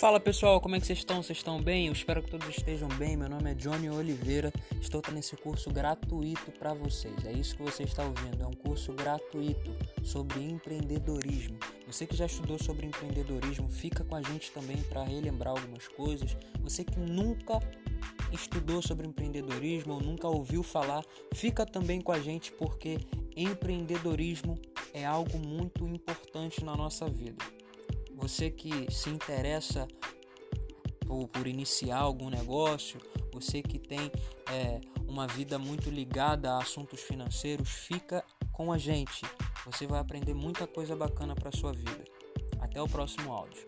Fala pessoal, como é que vocês estão? Vocês estão bem? Eu espero que todos estejam bem. Meu nome é Johnny Oliveira. Estou nesse curso gratuito para vocês. É isso que você está ouvindo. É um curso gratuito sobre empreendedorismo. Você que já estudou sobre empreendedorismo, fica com a gente também para relembrar algumas coisas. Você que nunca estudou sobre empreendedorismo ou nunca ouviu falar, fica também com a gente porque empreendedorismo é algo muito importante na nossa vida. Você que se interessa por, por iniciar algum negócio, você que tem é, uma vida muito ligada a assuntos financeiros, fica com a gente. Você vai aprender muita coisa bacana para sua vida. Até o próximo áudio.